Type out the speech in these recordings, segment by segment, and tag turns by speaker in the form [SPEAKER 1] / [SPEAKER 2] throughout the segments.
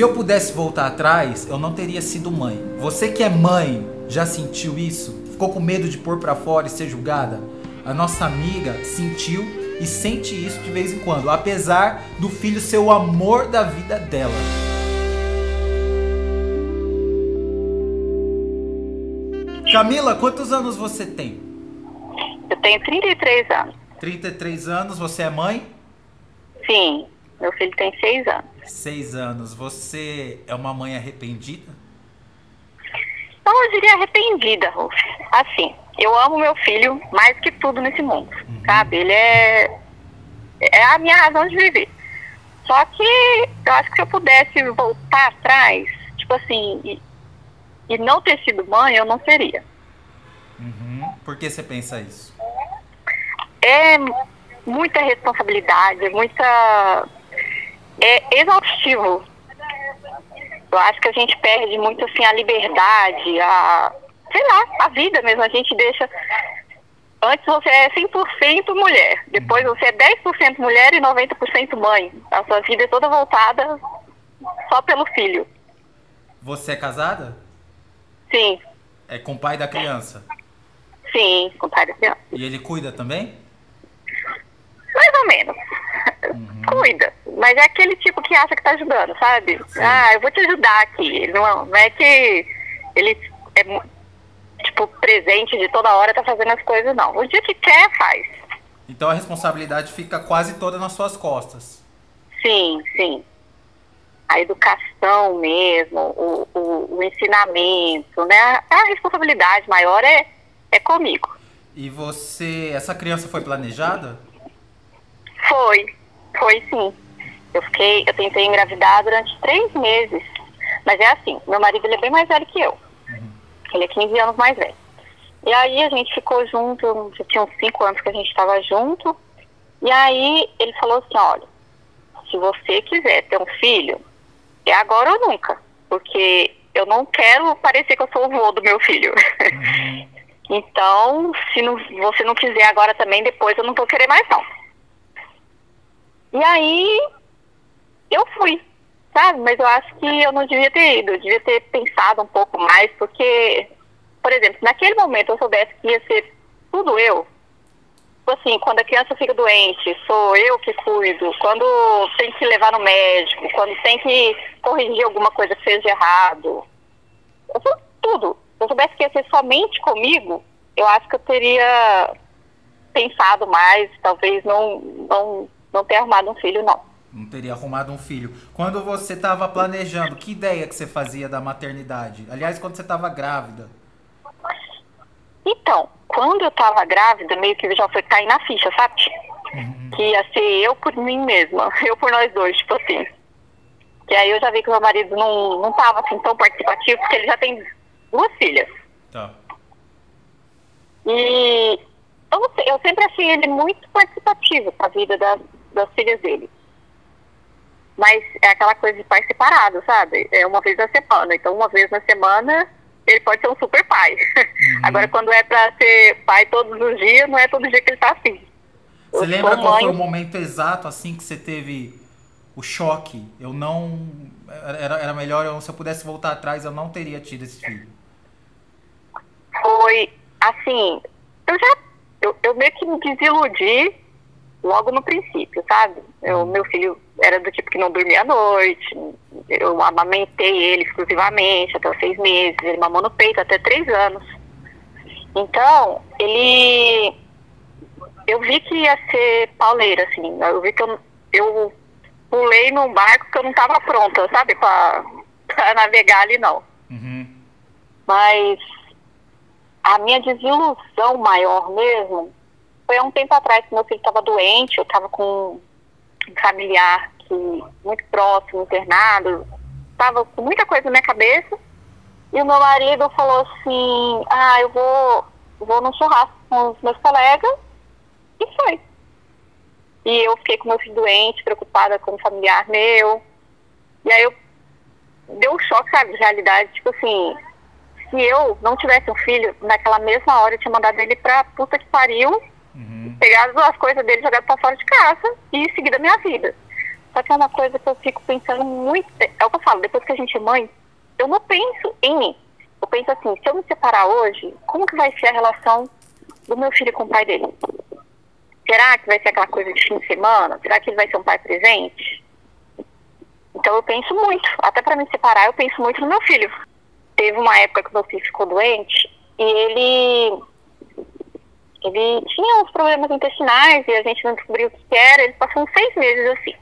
[SPEAKER 1] Se eu pudesse voltar atrás, eu não teria sido mãe. Você que é mãe, já sentiu isso? Ficou com medo de pôr para fora e ser julgada? A nossa amiga sentiu e sente isso de vez em quando, apesar do filho ser o amor da vida dela. Camila, quantos anos você tem?
[SPEAKER 2] Eu tenho 33 anos.
[SPEAKER 1] 33 anos, você é mãe?
[SPEAKER 2] Sim, meu filho tem 6 anos.
[SPEAKER 1] 6 anos. Você é uma mãe arrependida?
[SPEAKER 2] Não, eu diria arrependida, Rolf. Assim, eu amo meu filho mais que tudo nesse mundo, uhum. sabe? Ele é, é a minha razão de viver. Só que eu acho que se eu pudesse voltar atrás, tipo assim, e, e não ter sido mãe, eu não seria.
[SPEAKER 1] Uhum. Por que você pensa isso?
[SPEAKER 2] É muita responsabilidade, muita. É exaustivo. Eu acho que a gente perde muito assim a liberdade, a. sei lá, a vida mesmo. A gente deixa. Antes você é 100% mulher, depois você é 10% mulher e 90% mãe. A sua vida é toda voltada só pelo filho.
[SPEAKER 1] Você é casada?
[SPEAKER 2] Sim.
[SPEAKER 1] É com o pai da criança?
[SPEAKER 2] Sim, com o pai da criança.
[SPEAKER 1] E ele cuida também?
[SPEAKER 2] Mais ou menos. Uhum. Cuida. Mas é aquele tipo que acha que tá ajudando, sabe? Sim. Ah, eu vou te ajudar aqui. Não, não é que ele é tipo presente de toda hora tá fazendo as coisas, não. O dia que quer, faz.
[SPEAKER 1] Então a responsabilidade fica quase toda nas suas costas.
[SPEAKER 2] Sim, sim. A educação mesmo, o, o, o ensinamento, né? A responsabilidade maior é, é comigo.
[SPEAKER 1] E você, essa criança foi planejada?
[SPEAKER 2] Foi, foi sim. Eu fiquei, eu tentei engravidar durante três meses. Mas é assim, meu marido ele é bem mais velho que eu. Uhum. Ele é 15 anos mais velho. E aí a gente ficou junto, já tinha uns 5 anos que a gente estava junto. E aí ele falou assim, olha, se você quiser ter um filho, é agora ou nunca. Porque eu não quero parecer que eu sou o vô do meu filho. Uhum. então, se não, você não quiser agora também, depois eu não vou querer mais não. E aí eu fui, sabe? Mas eu acho que eu não devia ter ido, eu devia ter pensado um pouco mais, porque, por exemplo, naquele momento eu soubesse que ia ser tudo eu. Tipo assim, quando a criança fica doente, sou eu que cuido. Quando tem que levar no médico, quando tem que corrigir alguma coisa que de errado. Eu sou tudo. Se eu soubesse que ia ser somente comigo, eu acho que eu teria pensado mais, talvez não, não não ter arrumado um filho, não.
[SPEAKER 1] Não teria arrumado um filho. Quando você estava planejando, que ideia que você fazia da maternidade? Aliás, quando você estava grávida?
[SPEAKER 2] Então, quando eu estava grávida, meio que já foi cair na ficha, sabe? Uhum. Que ia ser eu por mim mesma, eu por nós dois, tipo assim. Que aí eu já vi que meu marido não, não tava assim tão participativo, porque ele já tem duas filhas.
[SPEAKER 1] Tá.
[SPEAKER 2] E eu, eu sempre achei ele muito participativo com a vida das, das filhas dele. Mas é aquela coisa de pai separado, sabe? É uma vez na semana. Então, uma vez na semana, ele pode ser um super pai. Uhum. Agora, quando é pra ser pai todos os dias, não é todo dia que ele tá assim.
[SPEAKER 1] Você eu lembra qual mãe... foi o momento exato, assim, que você teve o choque? Eu não... Era, era melhor, eu, se eu pudesse voltar atrás, eu não teria tido esse filho.
[SPEAKER 2] Foi, assim, eu já... Eu, eu meio que me desiludi logo no princípio, sabe? Eu, meu filho era do tipo que não dormia à noite, eu amamentei ele exclusivamente até os seis meses, ele mamou no peito até três anos. Então, ele. Eu vi que ia ser pauleira, assim. Eu vi que eu, eu pulei num barco que eu não estava pronta, sabe? Pra, pra navegar ali, não. Uhum. Mas a minha desilusão maior mesmo foi há um tempo atrás que meu filho estava doente, eu estava com um familiar que muito próximo, internado, estava com muita coisa na minha cabeça. E o meu marido falou assim, ah, eu vou, vou no churrasco com os meus colegas. E foi. E eu fiquei com meu filho doente, preocupada com o familiar meu. E aí eu deu um choque, sabe, de realidade. Tipo assim, se eu não tivesse um filho, naquela mesma hora eu tinha mandado ele pra puta que pariu Pegar as coisas dele, jogar pra fora de casa e seguir da minha vida. Só que é uma coisa que eu fico pensando muito. É o que eu falo, depois que a gente é mãe, eu não penso em mim. Eu penso assim, se eu me separar hoje, como que vai ser a relação do meu filho com o pai dele? Será que vai ser aquela coisa de fim de semana? Será que ele vai ser um pai presente? Então eu penso muito. Até para me separar, eu penso muito no meu filho. Teve uma época que meu filho ficou doente e ele ele tinha uns problemas intestinais e a gente não descobriu o que era. Ele passou uns seis meses assim.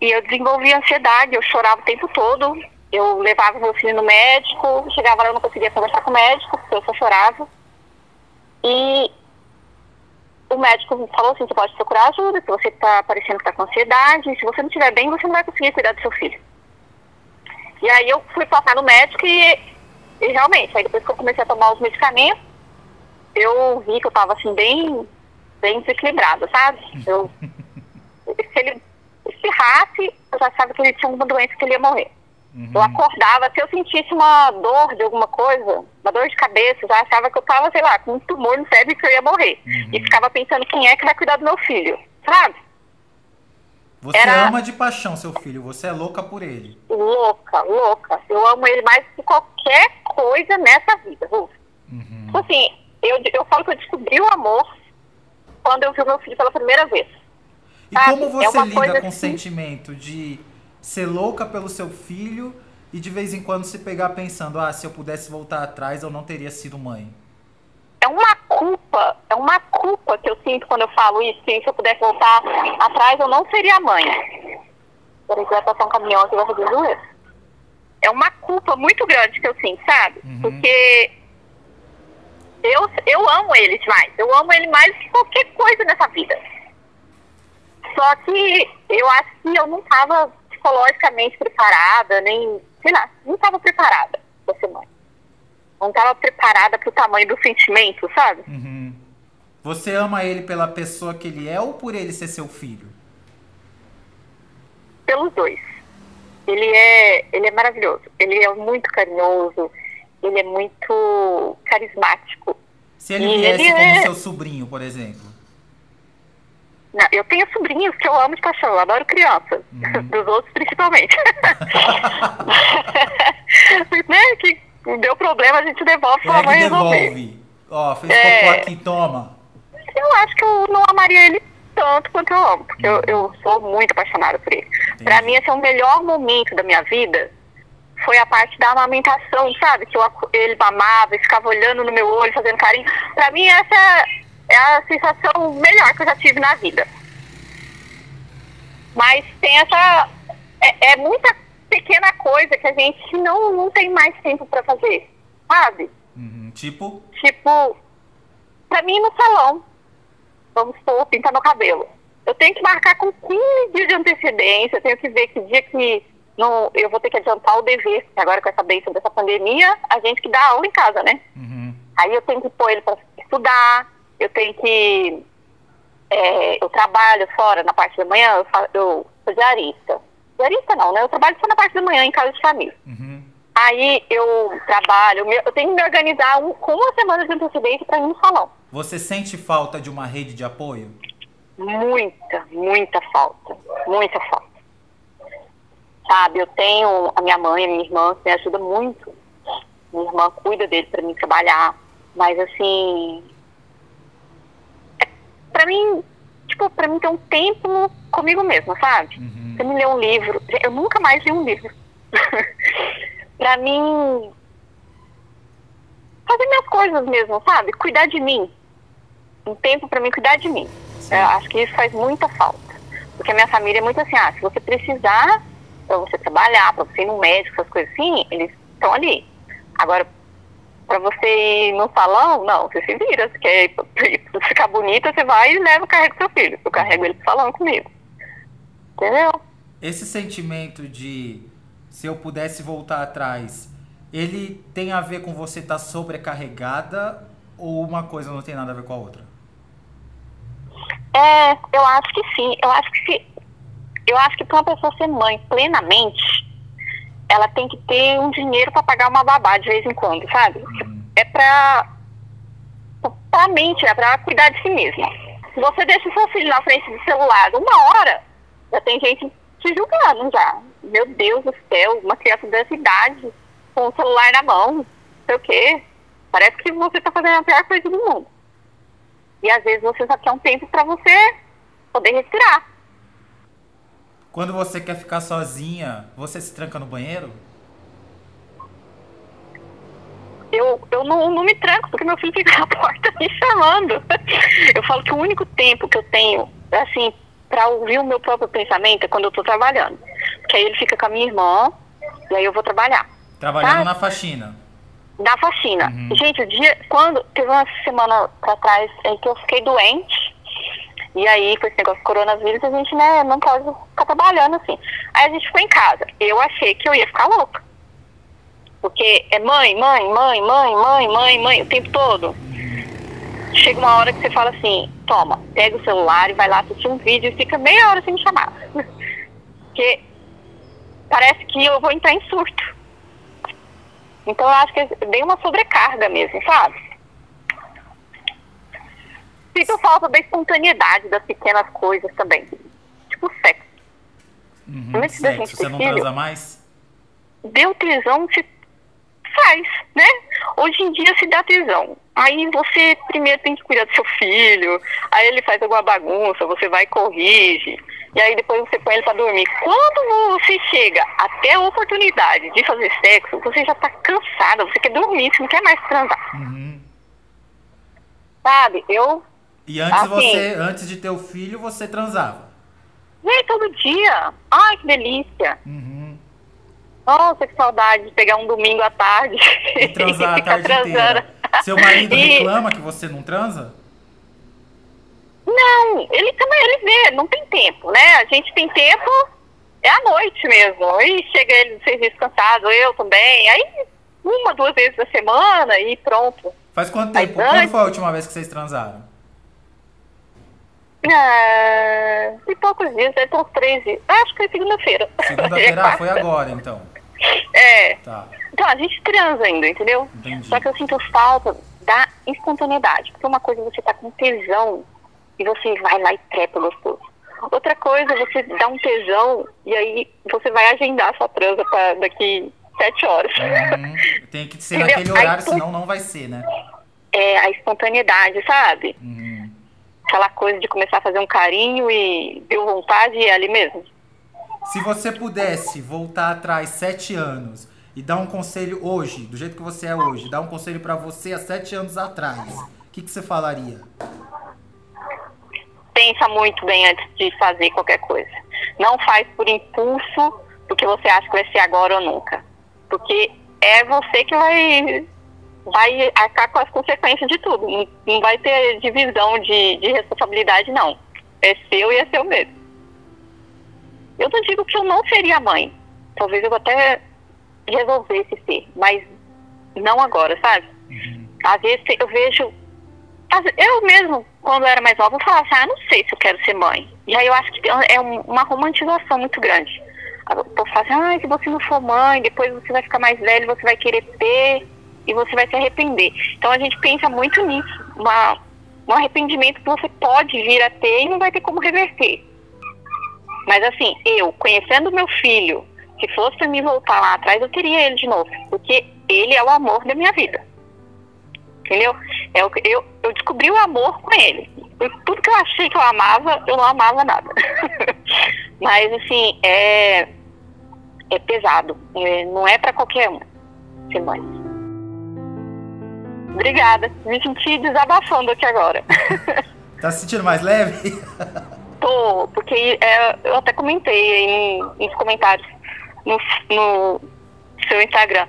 [SPEAKER 2] E eu desenvolvi ansiedade, eu chorava o tempo todo. Eu levava meu filho no médico, chegava lá eu não conseguia conversar com o médico, porque eu só chorava. E o médico falou assim, você pode procurar ajuda, se você está parecendo que está com ansiedade, se você não estiver bem, você não vai conseguir cuidar do seu filho. E aí eu fui passar no médico e, e realmente, aí depois que eu comecei a tomar os medicamentos, eu vi que eu estava assim, bem, bem desequilibrada, sabe? Eu, se ele espirrasse, eu já sabia que ele tinha alguma doença que ele ia morrer. Uhum. Eu acordava, se eu sentisse uma dor de alguma coisa, uma dor de cabeça, já achava que eu tava, sei lá, com um tumor no cérebro que eu ia morrer. Uhum. E ficava pensando quem é que vai cuidar do meu filho, sabe?
[SPEAKER 1] Você Era... ama de paixão seu filho, você é louca por ele.
[SPEAKER 2] Louca, louca. Eu amo ele mais que qualquer coisa nessa vida, Ruf. Uhum. Tipo assim, eu, eu falo que eu descobri o amor quando eu vi o meu filho pela primeira vez.
[SPEAKER 1] E sabe? como você é lida com assim... o sentimento de ser louca pelo seu filho e de vez em quando se pegar pensando, ah, se eu pudesse voltar atrás, eu não teria sido mãe?
[SPEAKER 2] É uma culpa, é uma culpa que eu sinto quando eu falo isso, se eu pudesse voltar atrás, eu não seria mãe. Peraí que vai passar um caminhão aqui vai fazer doer. É uma culpa muito grande que eu sinto, sabe? Uhum. Porque eu, eu amo ele demais. Eu amo ele mais que qualquer coisa nessa vida. Só que eu acho que eu não estava psicologicamente preparada, nem, sei lá, não estava preparada para ser mãe. Não estava preparada para o tamanho do sentimento, sabe?
[SPEAKER 1] Uhum. Você ama ele pela pessoa que ele é ou por ele ser seu filho?
[SPEAKER 2] Pelos dois. Ele é, ele é maravilhoso. Ele é muito carinhoso. Ele é muito carismático.
[SPEAKER 1] Se ele viesse ele como é... seu sobrinho, por exemplo.
[SPEAKER 2] Não, eu tenho sobrinhos que eu amo de paixão, eu adoro crianças. Uhum. Dos outros principalmente. né? Que deu problema, a gente devolve
[SPEAKER 1] pra é mãe devolve. Ó, fez é... cocô aqui, toma.
[SPEAKER 2] Eu acho que eu não amaria ele tanto quanto eu amo, porque eu, eu sou muito apaixonada por ele. Entendi. Pra mim, esse é o melhor momento da minha vida. Foi a parte da amamentação, sabe? Que eu, ele mamava e ficava olhando no meu olho, fazendo carinho. Pra mim, essa é a sensação melhor que eu já tive na vida. Mas tem essa. É, é muita pequena coisa que a gente não, não tem mais tempo para fazer, sabe?
[SPEAKER 1] Uhum. Tipo?
[SPEAKER 2] Tipo, pra mim no salão, vamos supor, pintar meu cabelo. Eu tenho que marcar com 15 dias de antecedência, eu tenho que ver que dia que não, eu vou ter que adiantar o dever, porque agora com essa bênção dessa pandemia, a gente que dá aula em casa, né? Uhum. Aí eu tenho que pôr ele para estudar, eu tenho que. É, eu trabalho fora na parte da manhã, eu, faço, eu sou diarista. Diarista não, né? Eu trabalho só na parte da manhã em casa de família. Uhum. Aí eu trabalho, eu tenho que me organizar um, com uma semana de antecedência para ir no salão.
[SPEAKER 1] Você sente falta de uma rede de apoio?
[SPEAKER 2] Muita, muita falta. Muita falta. Sabe, eu tenho a minha mãe, a minha irmã, que me ajuda muito. Minha irmã cuida dele para mim trabalhar. Mas assim, pra mim, tipo, pra mim ter um tempo comigo mesma, sabe? Uhum. Você me lê um livro. Eu nunca mais li um livro. pra mim. Fazer minhas coisas mesmo, sabe? Cuidar de mim. Um tempo pra mim cuidar de mim. Eu acho que isso faz muita falta. Porque a minha família é muito assim, ah, se você precisar pra você trabalhar, pra você ir no médico, essas coisas assim, eles estão ali. Agora, Pra você ir no salão, não, você se vira. Você quer ficar bonita, você vai e leva do seu filho. Eu carrego ele pro salão comigo. Entendeu?
[SPEAKER 1] Esse sentimento de se eu pudesse voltar atrás, ele tem a ver com você estar tá sobrecarregada ou uma coisa não tem nada a ver com a outra?
[SPEAKER 2] É, eu acho que sim. Eu acho que se, eu acho que para uma pessoa ser mãe plenamente, ela tem que ter um dinheiro para pagar uma babá de vez em quando, sabe? É pra, pra mente, é pra cuidar de si mesma. Se você deixa o seu filho na frente do celular uma hora, já tem gente te julgando já. Meu Deus do céu, uma criança dessa idade, com o celular na mão, não sei o quê. Parece que você tá fazendo a pior coisa do mundo. E às vezes você só quer um tempo para você poder respirar.
[SPEAKER 1] Quando você quer ficar sozinha, você se tranca no banheiro?
[SPEAKER 2] Eu, eu não, não me tranco, porque meu filho fica na porta me chamando. Eu falo que o único tempo que eu tenho, assim, para ouvir o meu próprio pensamento é quando eu tô trabalhando. Porque aí ele fica com a minha irmã, e aí eu vou trabalhar.
[SPEAKER 1] Trabalhando tá? na faxina.
[SPEAKER 2] Na faxina. Uhum. Gente, o dia. Quando. Teve uma semana pra trás em que eu fiquei doente. E aí, com esse negócio de coronavírus, a gente, né, não pode ficar trabalhando assim. Aí a gente ficou em casa. Eu achei que eu ia ficar louca. Porque é mãe, mãe, mãe, mãe, mãe, mãe, mãe, o tempo todo. Chega uma hora que você fala assim, toma, pega o celular e vai lá assistir um vídeo e fica meia hora sem me chamar. Porque parece que eu vou entrar em surto. Então eu acho que é bem uma sobrecarga mesmo, sabe? Sinto falta da espontaneidade das pequenas coisas também. Tipo sexo.
[SPEAKER 1] Uhum, sexo. Você não transa mais?
[SPEAKER 2] Deu tesão, se faz, né? Hoje em dia se dá tesão. Aí você primeiro tem que cuidar do seu filho, aí ele faz alguma bagunça, você vai e corrige, e aí depois você põe ele para dormir. Quando você chega até a oportunidade de fazer sexo, você já tá cansada, você quer dormir, você não quer mais transar. Uhum. Sabe? Eu.
[SPEAKER 1] E antes assim, você, antes de ter o filho, você transava?
[SPEAKER 2] E todo dia. Ai, que delícia. Uhum. Nossa, que saudade de pegar um domingo à tarde.
[SPEAKER 1] E transar a tarde transando. inteira. Seu marido e... reclama que você não transa?
[SPEAKER 2] Não, ele também ele vê, não tem tempo, né? A gente tem tempo, é à noite mesmo. Aí chega ele do serviço cansado, eu também. Aí uma, duas vezes na semana e pronto.
[SPEAKER 1] Faz quanto tempo? Aí, Quando foi a última vez que vocês transaram?
[SPEAKER 2] Ah, e poucos dias, deve ter uns três dias. Acho que foi segunda-feira.
[SPEAKER 1] Segunda-feira, ah, foi agora então.
[SPEAKER 2] É. Tá. Então, a gente transa ainda, entendeu? Entendi. Só que eu sinto falta da espontaneidade. Porque uma coisa é você tá com tesão e você vai lá e trepa gostoso. Outra coisa é você dá um tesão e aí você vai agendar sua transa pra daqui sete horas.
[SPEAKER 1] Uhum. Tem que ser entendeu? naquele horário, senão não vai ser, né?
[SPEAKER 2] É, a espontaneidade, sabe? Uhum. Aquela coisa de começar a fazer um carinho e deu vontade e é ali mesmo.
[SPEAKER 1] Se você pudesse voltar atrás sete anos e dar um conselho hoje, do jeito que você é hoje, dar um conselho para você há sete anos atrás, o que, que você falaria?
[SPEAKER 2] Pensa muito bem antes de fazer qualquer coisa. Não faz por impulso, porque você acha que vai ser agora ou nunca. Porque é você que vai vai arcar com as consequências de tudo. Não vai ter divisão de, de responsabilidade, não. É seu e é seu mesmo. Eu não digo que eu não seria mãe. Talvez eu até resolvesse ser, mas não agora, sabe? Uhum. Às vezes eu vejo. Eu mesmo, quando eu era mais nova, eu falava assim, ah, não sei se eu quero ser mãe. E aí eu acho que é uma romantização muito grande. O povo fala assim, ah, se você não for mãe, depois você vai ficar mais velho, você vai querer ter e você vai se arrepender. Então a gente pensa muito nisso, uma, um arrependimento que você pode vir a ter e não vai ter como reverter. Mas assim, eu, conhecendo meu filho, se fosse pra me voltar lá atrás, eu teria ele de novo. Porque ele é o amor da minha vida. Entendeu? Eu, é eu, eu descobri o amor com ele. Tudo que eu achei que eu amava, eu não amava nada. Mas assim, é, é pesado. É, não é para qualquer um ser mãe. Obrigada. Me senti desabafando aqui agora.
[SPEAKER 1] tá se sentindo mais leve?
[SPEAKER 2] Tô, porque é, eu até comentei em, nos comentários no, no seu Instagram.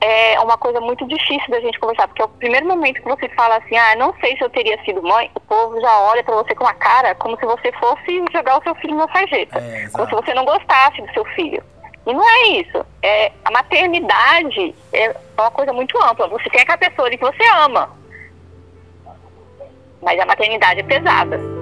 [SPEAKER 2] É uma coisa muito difícil da gente conversar, porque é o primeiro momento que você fala assim, ah, não sei se eu teria sido mãe, o povo já olha para você com uma cara como se você fosse jogar o seu filho na sarjeta. É, como se você não gostasse do seu filho. E não é isso. É, a maternidade é uma coisa muito ampla. Você tem aquela pessoa que você ama. Mas a maternidade é pesada.